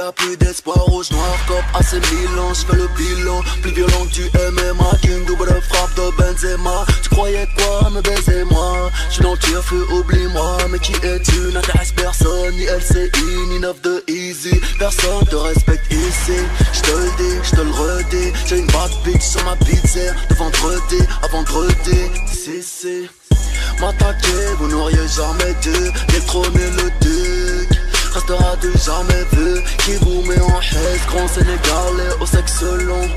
a plus d'espoir rouge noir cop assez Milan. Je fais le bilan plus violent du MMA Qu'une double frappe de Benzema. Tu croyais quoi me baiser moi Je suis dans le feu oublie-moi. Mais qui es-tu? N'intéresse personne Ni LCI ni 9 de Easy. Personne te respecte ici. Je te le dis, je te le redis. J'ai une bad bitch sur ma pizza De vendredi à vendredi. Si si. M'attaquer vous n'auriez jamais dû. Détrôner le duc restera du jamais vu Qui vous met en haisse, grand sénégalais au sexe long.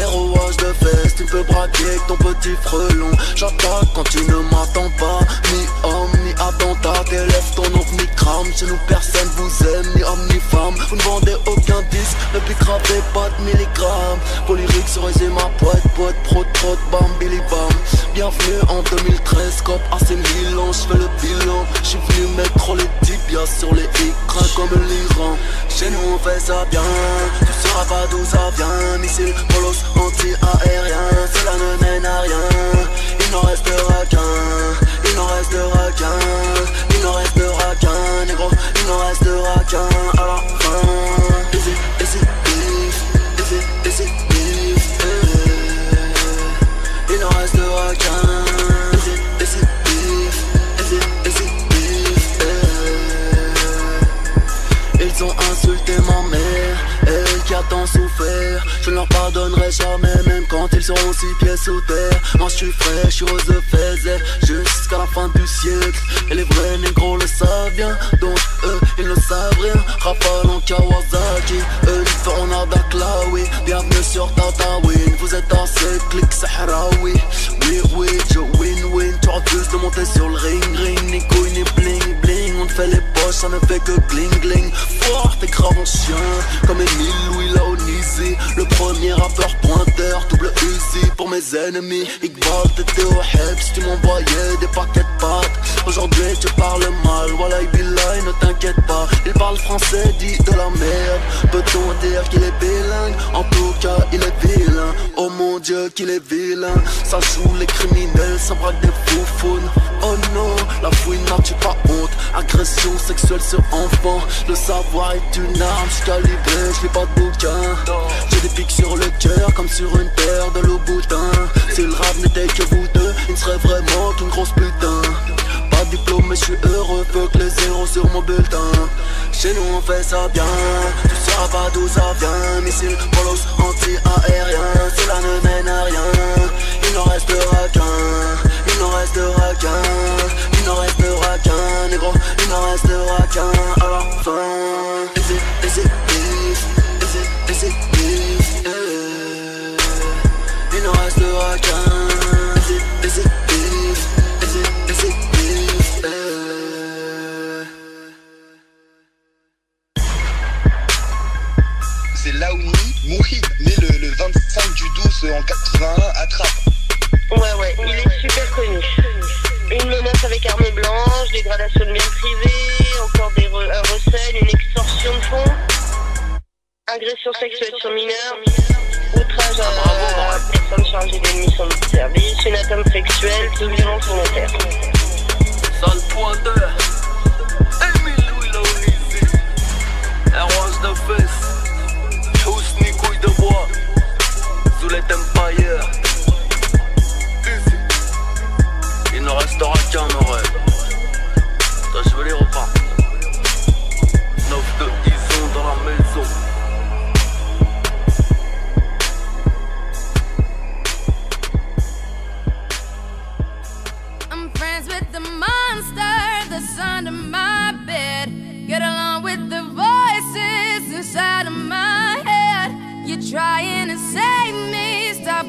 Héroage de fesses, tu peux braquer ton petit frelon. J'attaque quand tu ne m'attends pas Ni homme, ni attentat, élève ton nom ni crame. Chez nous personne vous aime, ni homme ni femme. Vous ne vendez aucun disque, ne gravez pas de milligrammes. Polyrique sur les ma poète, poète, pro, trop, bam, billy bam. Bienvenue en 2013, cop assez Milan, j'fais le bilan. J'suis venu mettre les tibias sur les écrans comme l'Iran. Chez nous on fait ça bien. Tu sauras pas d'où ça vient Missile, polos, anti-aérien. Cela ne mène à rien Il n'en restera qu'un n'en restera qu'un. Il n'en restera qu'un Négro, il n'en restera qu'un à la fin. Il Ils ont insulté ma mère, elle qui a tant souffert. Je ne leur pardonnerai jamais, seront six pieds sous terre. Moi je suis frais, je suis rose jusqu'à la fin du siècle. Et les vrais négros le savent bien, donc eux ils ne savent rien. Rafale en Kawasaki, eux ils feront nada oui. Bienvenue sur Tatawin, vous êtes assez clic Sahraoui. Oui, oui, je win-win, tu refuses de monter sur le ring, ça ne fait que gling, gling fort, t'es grave en chien Comme Emile Louis Laonisi Le premier rappeur pointeur, double Uzi Pour mes ennemis, Iqbal t'étais au help tu m'envoyais des paquets de pâtes Aujourd'hui tu parles mal, voilà Bilal, ne t'inquiète pas. Il parle français, dit de la merde. Peut-on dire qu'il est bilingue? En tout cas il est vilain. Oh mon dieu qu'il est vilain. Ça joue les criminels, ça braque des foufounes. Oh non, la fouine n'a tu pas honte. Agression sexuelle sur enfant. Le savoir est une arme, je calibré, je pas de bouquin. J'ai des pics sur le cœur comme sur une terre de boutin Si le rap n'était que vous deux, il serait vraiment qu'une grosse putain Pas mais je suis heureux, que les zéros sur mon bulletin. Chez nous on fait ça bien, tu sauras pas d'où ça vient. Missile, polos, anti-aérien, cela ne mène à rien. Il n'en restera qu'un. Il n'en restera qu'un, il n'en restera qu'un, négro, il n'en restera qu'un. La fin. Il n'en restera qu'un, 5 du 12 en 81, attrape. Ouais, ouais, il est super connu. Une menace avec arme blanche, dégradation de biens privés, encore des re un recel, une extorsion de fonds, agression sexuelle sur mineur, outrage à, ah, à personne chargée d'une mission de service, une atteinte sexuelle, toute violence volontaire. Sale pointeur, Emile Louis Launizi, elle de fesse. Empire. il ne restera qu'un oreille. Toi, je veux les repas. 9 de Ison dans la maison. I'm friends with the monster that's under my bed. Get along with the voices inside of my head. You're trying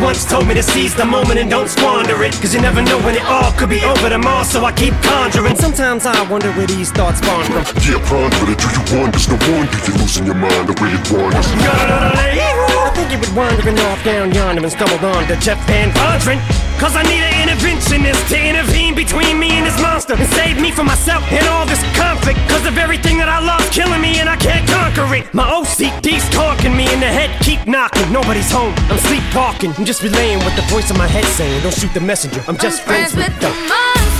once told me to seize the moment and don't squander it. Cause you never know when it all could be over tomorrow, so I keep conjuring. Sometimes I wonder where these thoughts spawn from. Yeah, ponder it, do you wonder? There's no wonder you're losing your mind the way it wanders. Think he was wandering off down yonder and stumbled on to Jeff Van Vondren. Cause I need an interventionist to intervene between me and this monster and save me from myself and all this conflict. Cause of everything that I love killing me and I can't conquer it. My OCD's talking me in the head, keep knocking. Nobody's home, I'm sleepwalking. I'm just relaying what the voice in my head saying. Don't shoot the messenger, I'm just I'm friends with the. the monster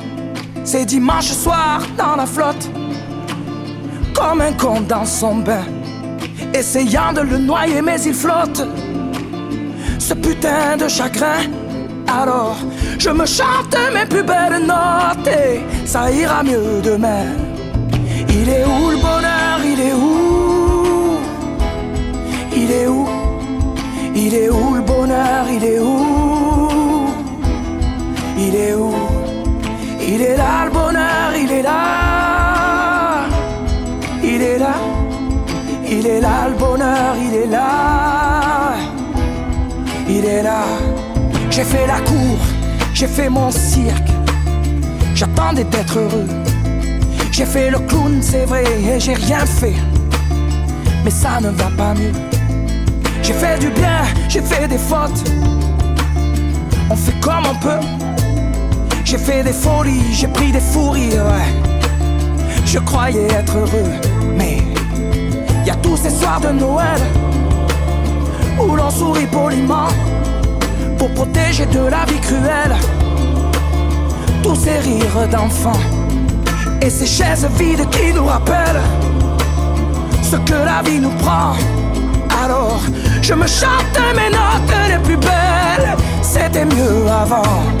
c'est dimanche soir dans la flotte. Comme un con dans son bain, essayant de le noyer, mais il flotte. Ce putain de chagrin. Alors, je me chante mes plus belles notes et ça ira mieux demain. Il est où le bonheur? Il est où? Il est où? Il est où le bonheur? Il est où? Il est où? Il est là le bonheur, il est là Il est là Il est là le bonheur, il est là Il est là J'ai fait la cour, j'ai fait mon cirque J'attendais d'être heureux j'ai fait le clown, c'est vrai, et j'ai rien fait. Mais ça ne va pas mieux. J'ai fait du bien, j'ai fait des fautes. On fait comme on peut. J'ai fait des folies, j'ai pris des fous rires. Je croyais être heureux, mais y a tous ces soirs de Noël où l'on sourit poliment pour protéger de la vie cruelle tous ces rires d'enfants et ces chaises vides qui nous rappellent ce que la vie nous prend. Alors je me chante mes notes les plus belles, c'était mieux avant.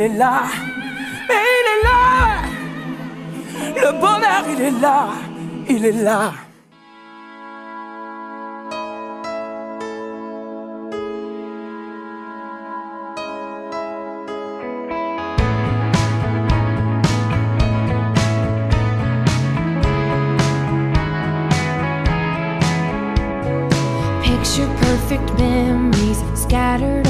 Il est là. Mais il est là. Le bonheur, il est là. Il est là. Picture perfect memories scattered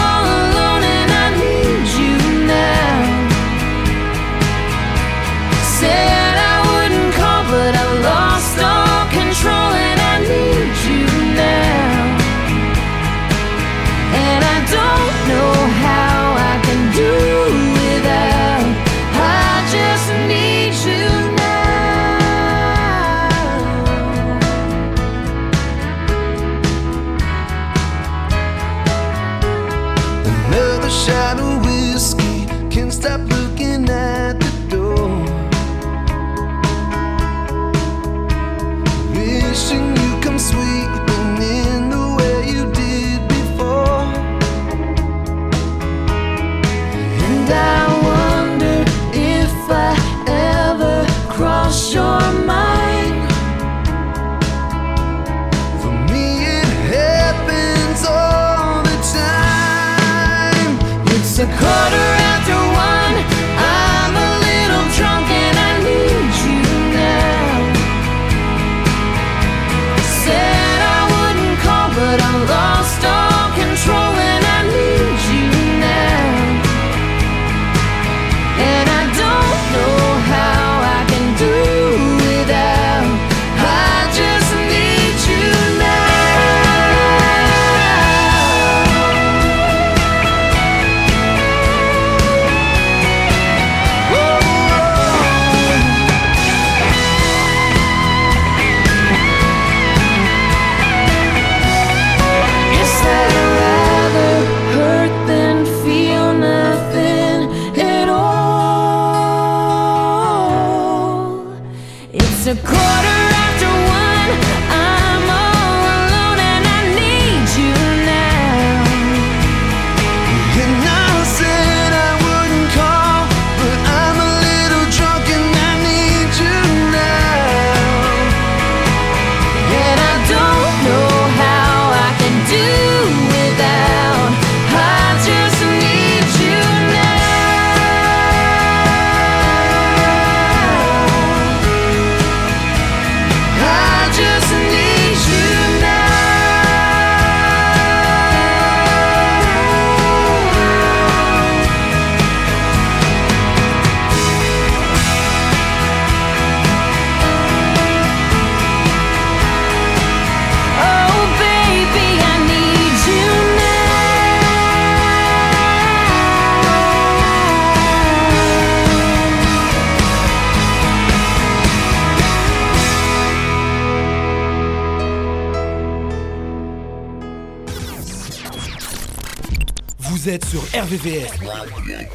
RVVS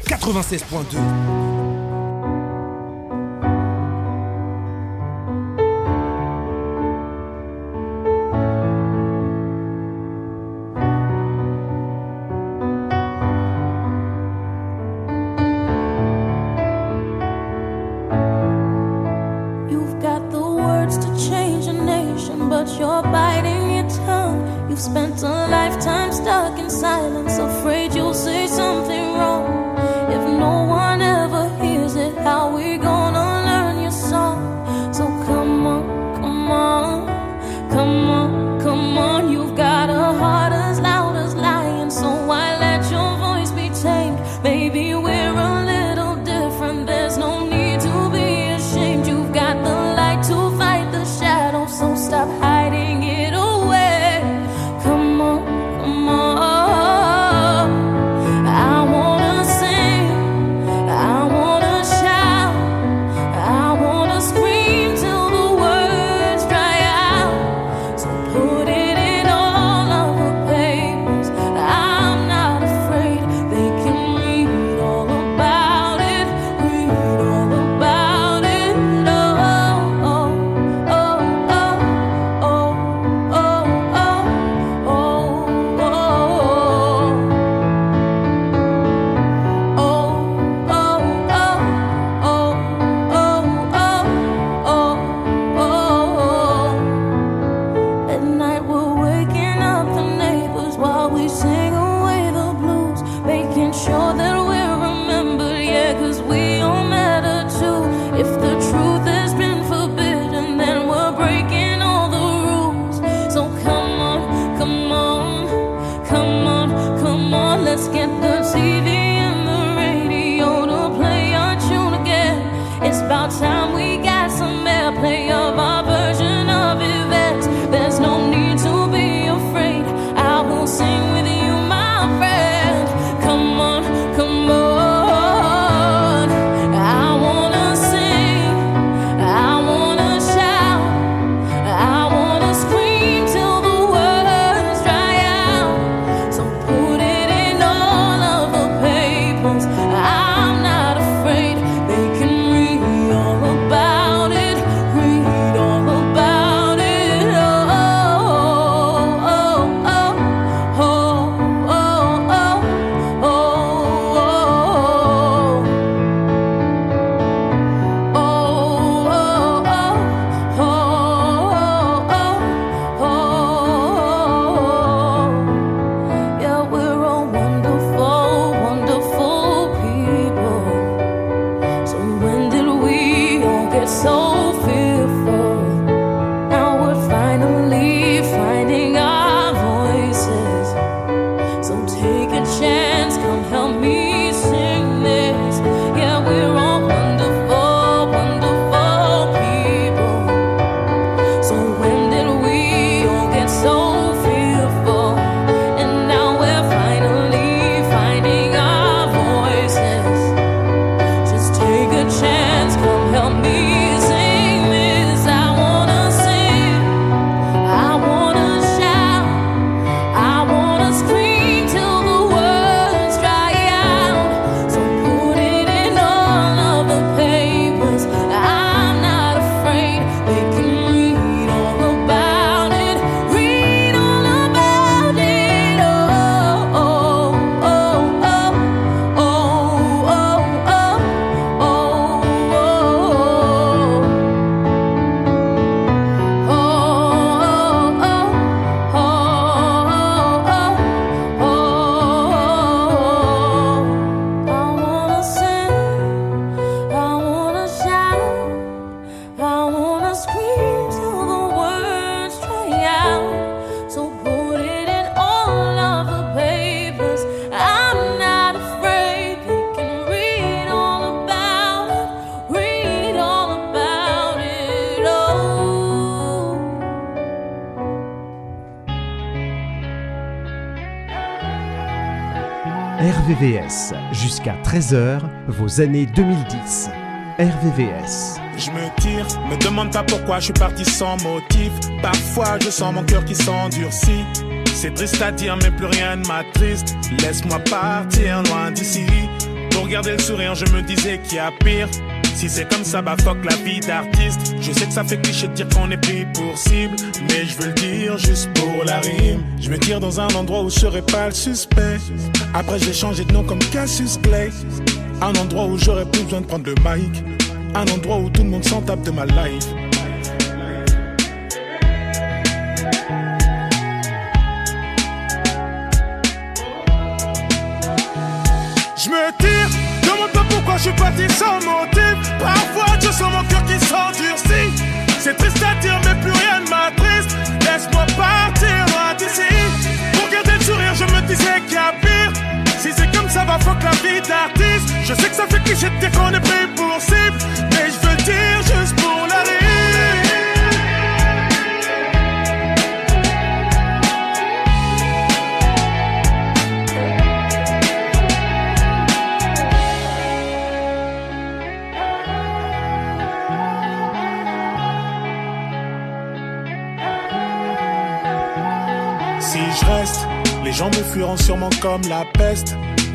96.2. You're biting your tongue. You've spent a lifetime stuck in silence, afraid. Jusqu'à 13h, vos années 2010. RVVS. Je me tire, me demande pas pourquoi je suis parti sans motif. Parfois je sens mon cœur qui s'endurcit. C'est triste à dire, mais plus rien ne m'attriste. Laisse-moi partir loin d'ici. Pour garder le sourire, je me disais qu'il y a pire. Si c'est comme ça, bah fuck la vie d'artiste. Je sais que ça fait cliché de dire qu'on est pris pour cible, mais je veux le dire juste pour la rime. Je me tire dans un endroit où je serai pas le suspect. Après, j'ai changé de nom comme Cassius Clay. Un endroit où j'aurais plus besoin de prendre le mic. Un endroit où tout le monde s'en tape de ma life. Je me tire, demande pas pourquoi je suis parti sans motif. Ça fait cliché de dire qu'on est pris pour cible. Mais je veux dire juste pour la. Si je reste, les gens me fuiront sûrement comme la peste.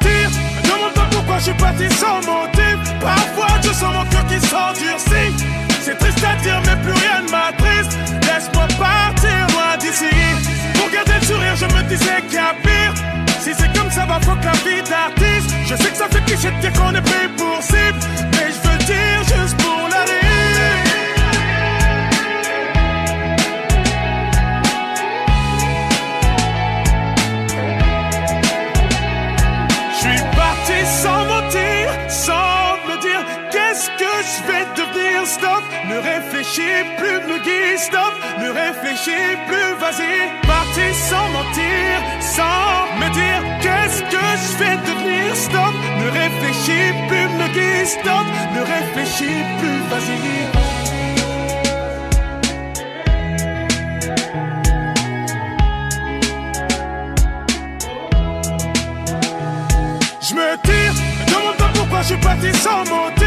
Tire, me demande pas pourquoi je suis parti sans motif. Parfois je sens mon cœur qui s'endurcit. C'est triste à dire, mais plus rien ne m'attriste. Laisse-moi partir loin d'ici. Pour garder le sourire, je me disais qu'il y a pire. Si c'est comme ça, va fuck la vie d'artiste. Je sais que ça fait cliché de dire qu'on est pris pour cible. Mais je veux dire juste pour la je vais devenir. Stop, ne réfléchis plus, me guide. Stop, ne réfléchis plus, vas-y. Parti sans mentir, sans me dire qu'est-ce que je vais devenir. Stop, ne réfléchis plus, me guide. Stop, ne réfléchis plus, vas-y. Je me tire, me demande pas pourquoi je suis parti sans motif.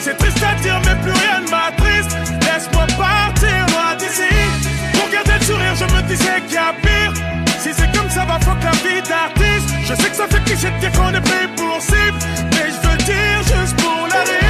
C'est triste à dire, mais plus rien ne m'attriste. Laisse-moi partir loin d'ici. Pour garder le sourire, je me disais qu'il y a pire. Si c'est comme ça, va fuck la vie d'artiste. Je sais que ça fait cliché de dire qu'on est pris pour cible. Mais je veux dire juste pour la rire.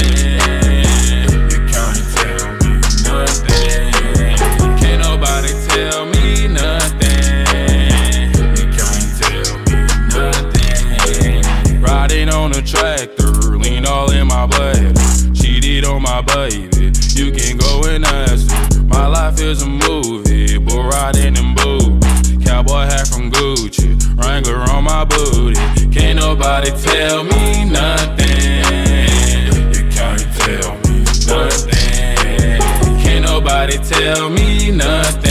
Nobody tell me nothing. You can't tell me nothing. Can't nobody tell me nothing.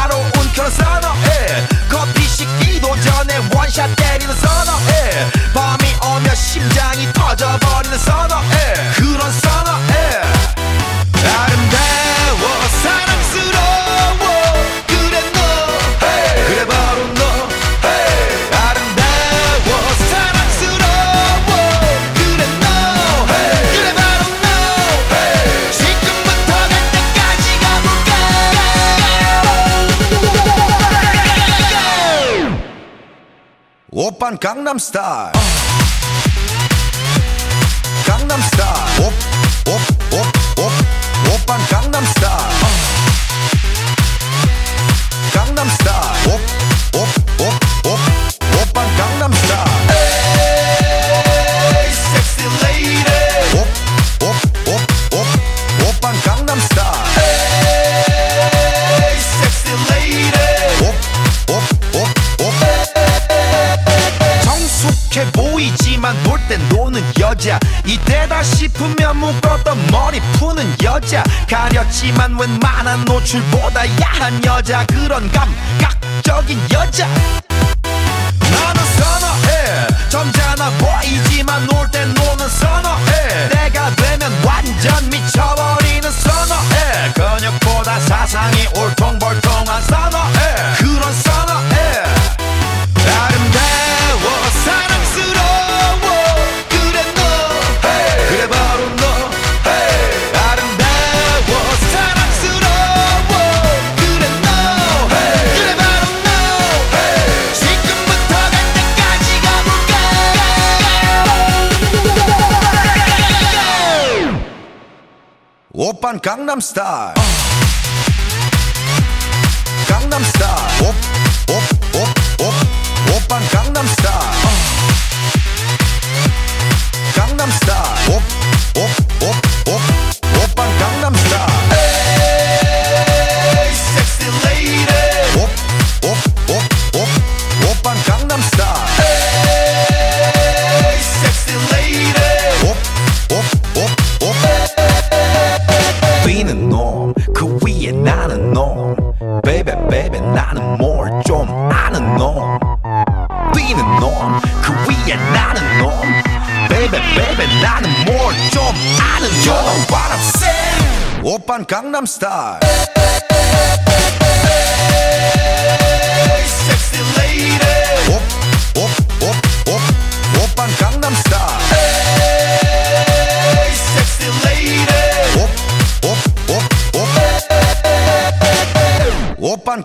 선어해 커피 식기도 전에 원샷 때리는 선어해 밤이 오면 심장이 터져 오빤 강남스타일 강남스타일 노출보다 야한 여자 그런 감각적인 여자 강남스타일 강남스타일 옵옵 Gangnam Style. Hey, sexy lady. Gangnam Style. Hey, sexy lady.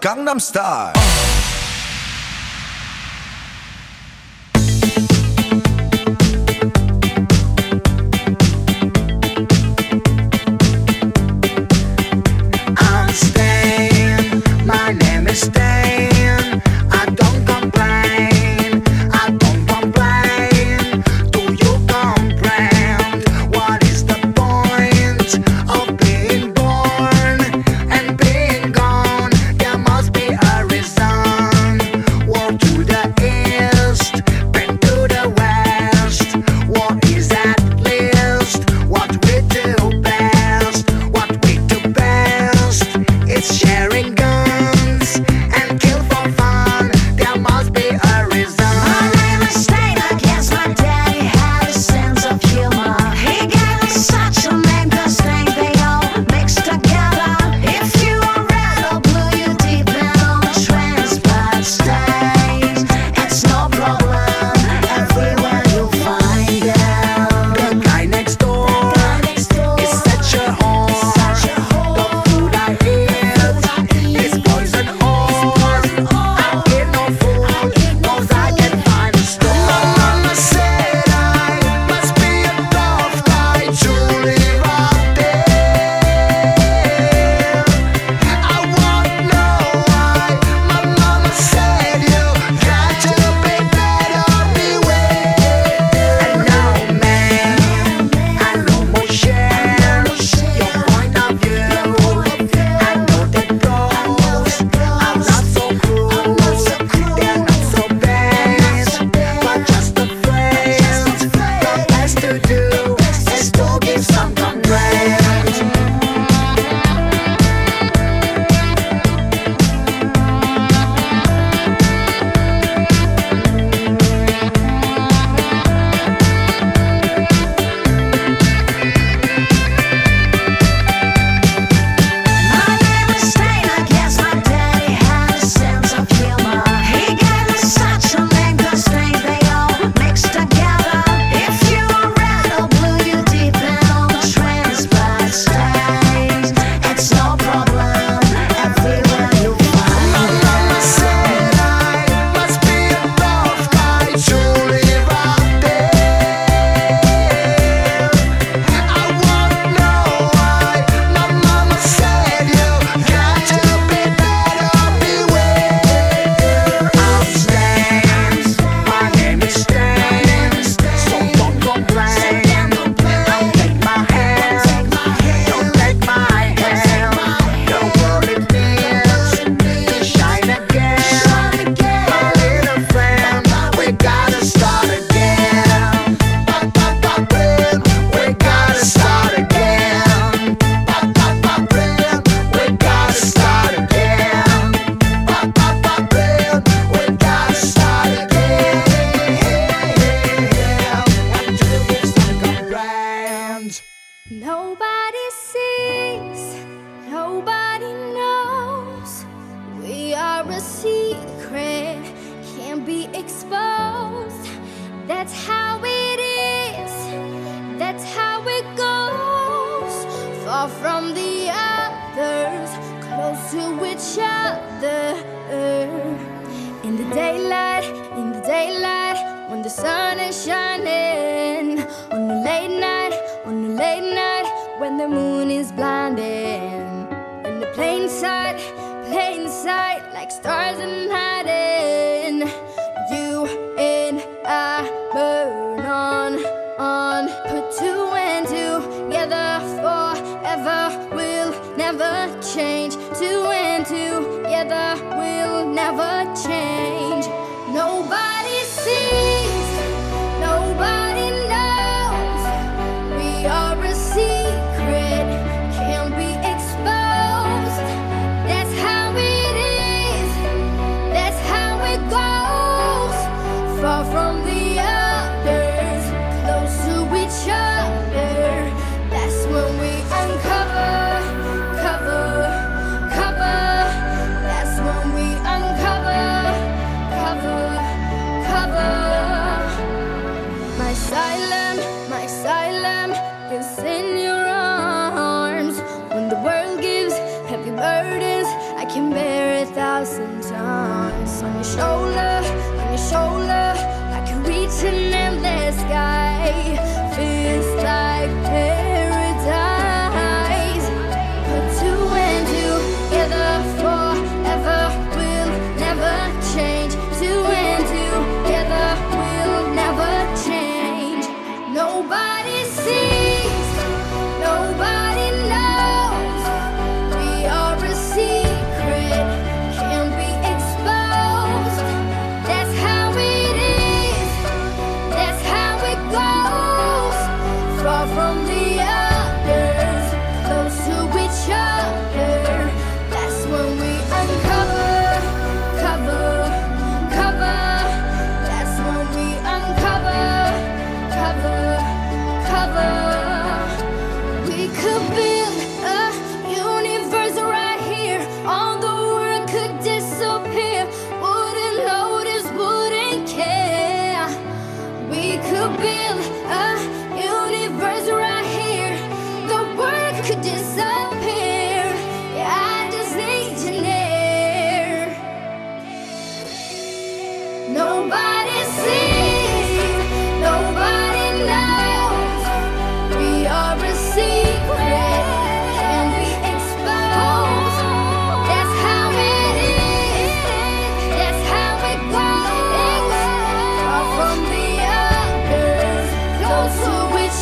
Gangnam Style.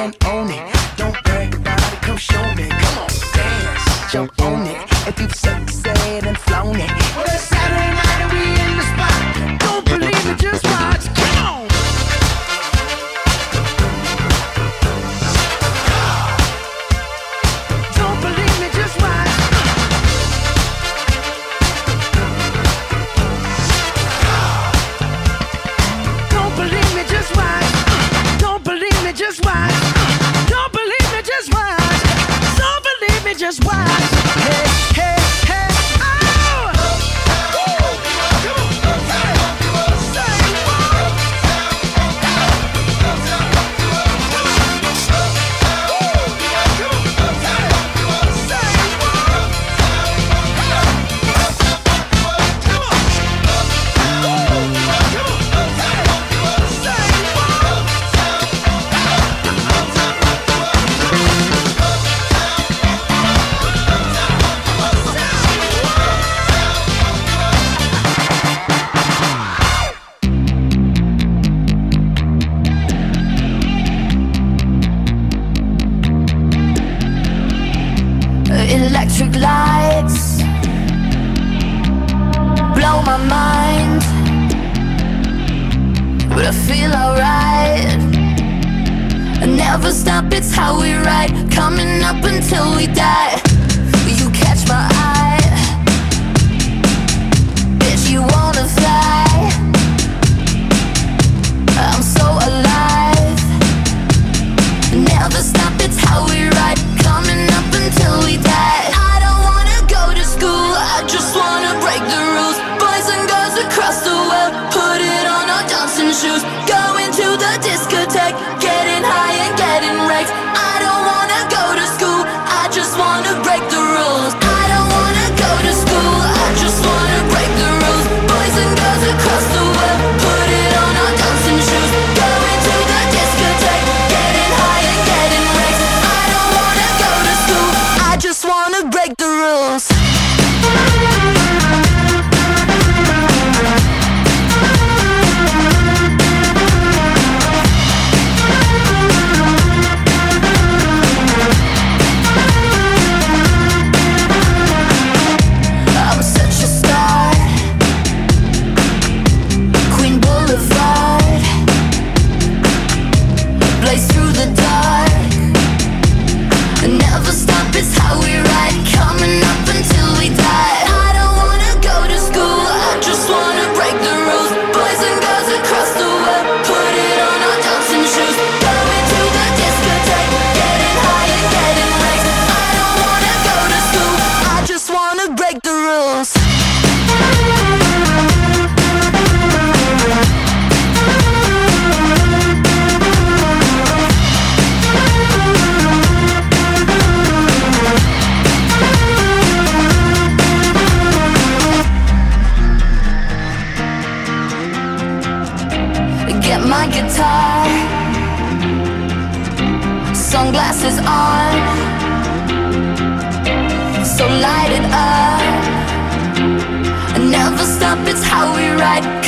even own it.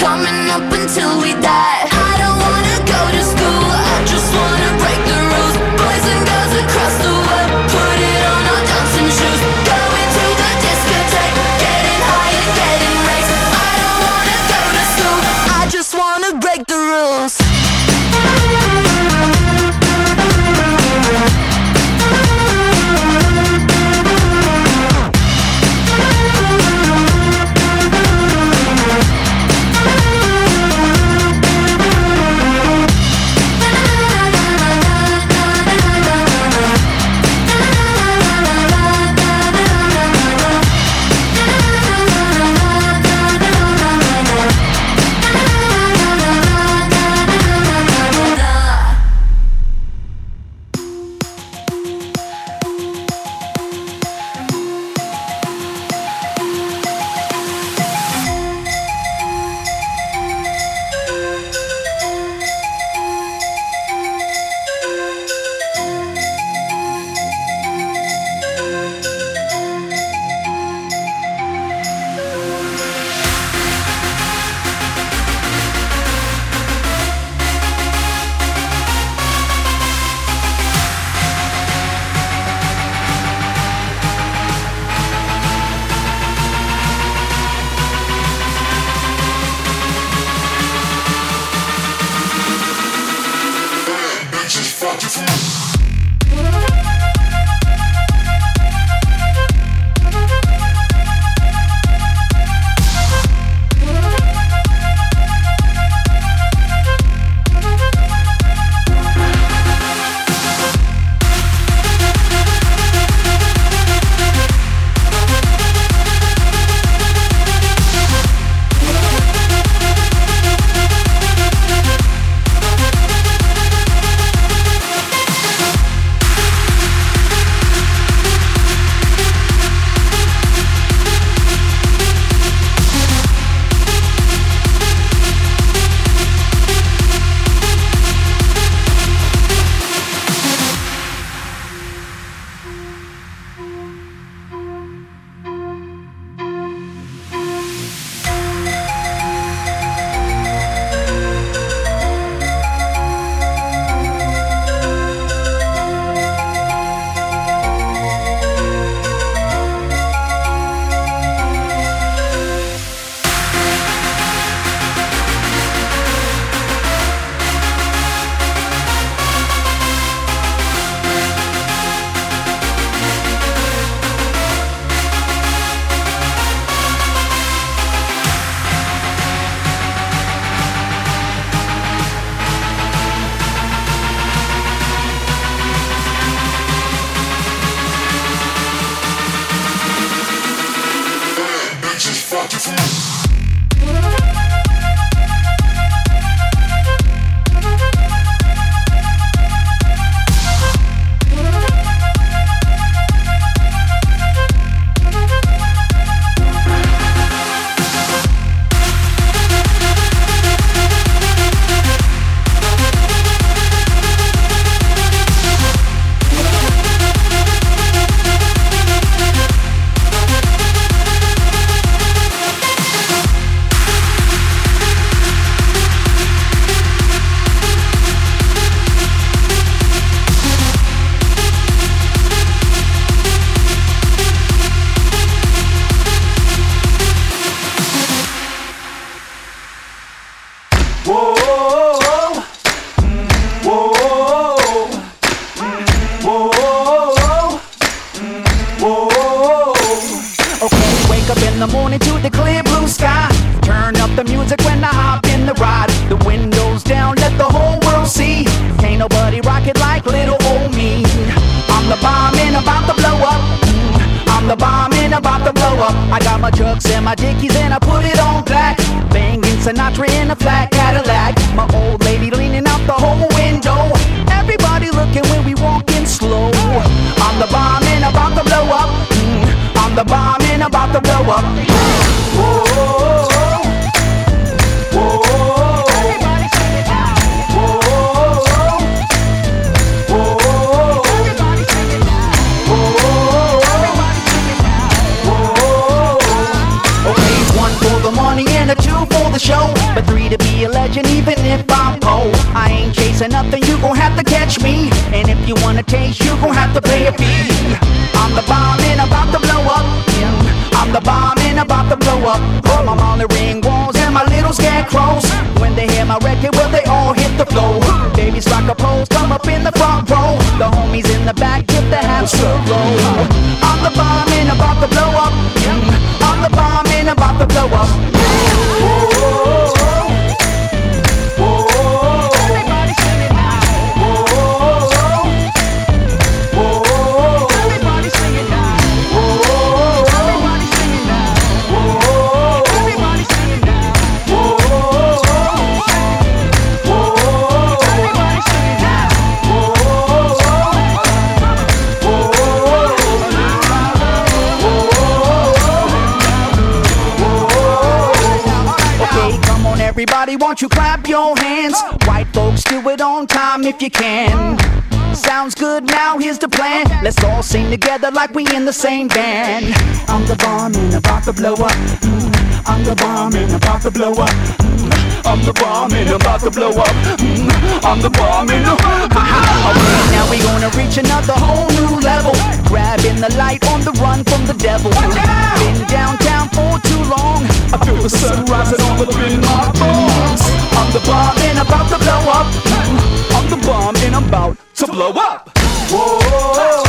Coming up until we die. Like we in the same band. I'm the bomb and about to blow up. Mm, I'm the bomb and about to blow up. Mm, I'm the bomb and about to blow up. Mm, I'm the bomb and Okay, now we gonna reach another whole new level. Grabbing the light on the run from the devil. Been downtown for too long. I feel the sun rising all up in my bones. I'm the bomb and about to blow up. Mm, I'm the bomb and I'm about to blow up. Whoa.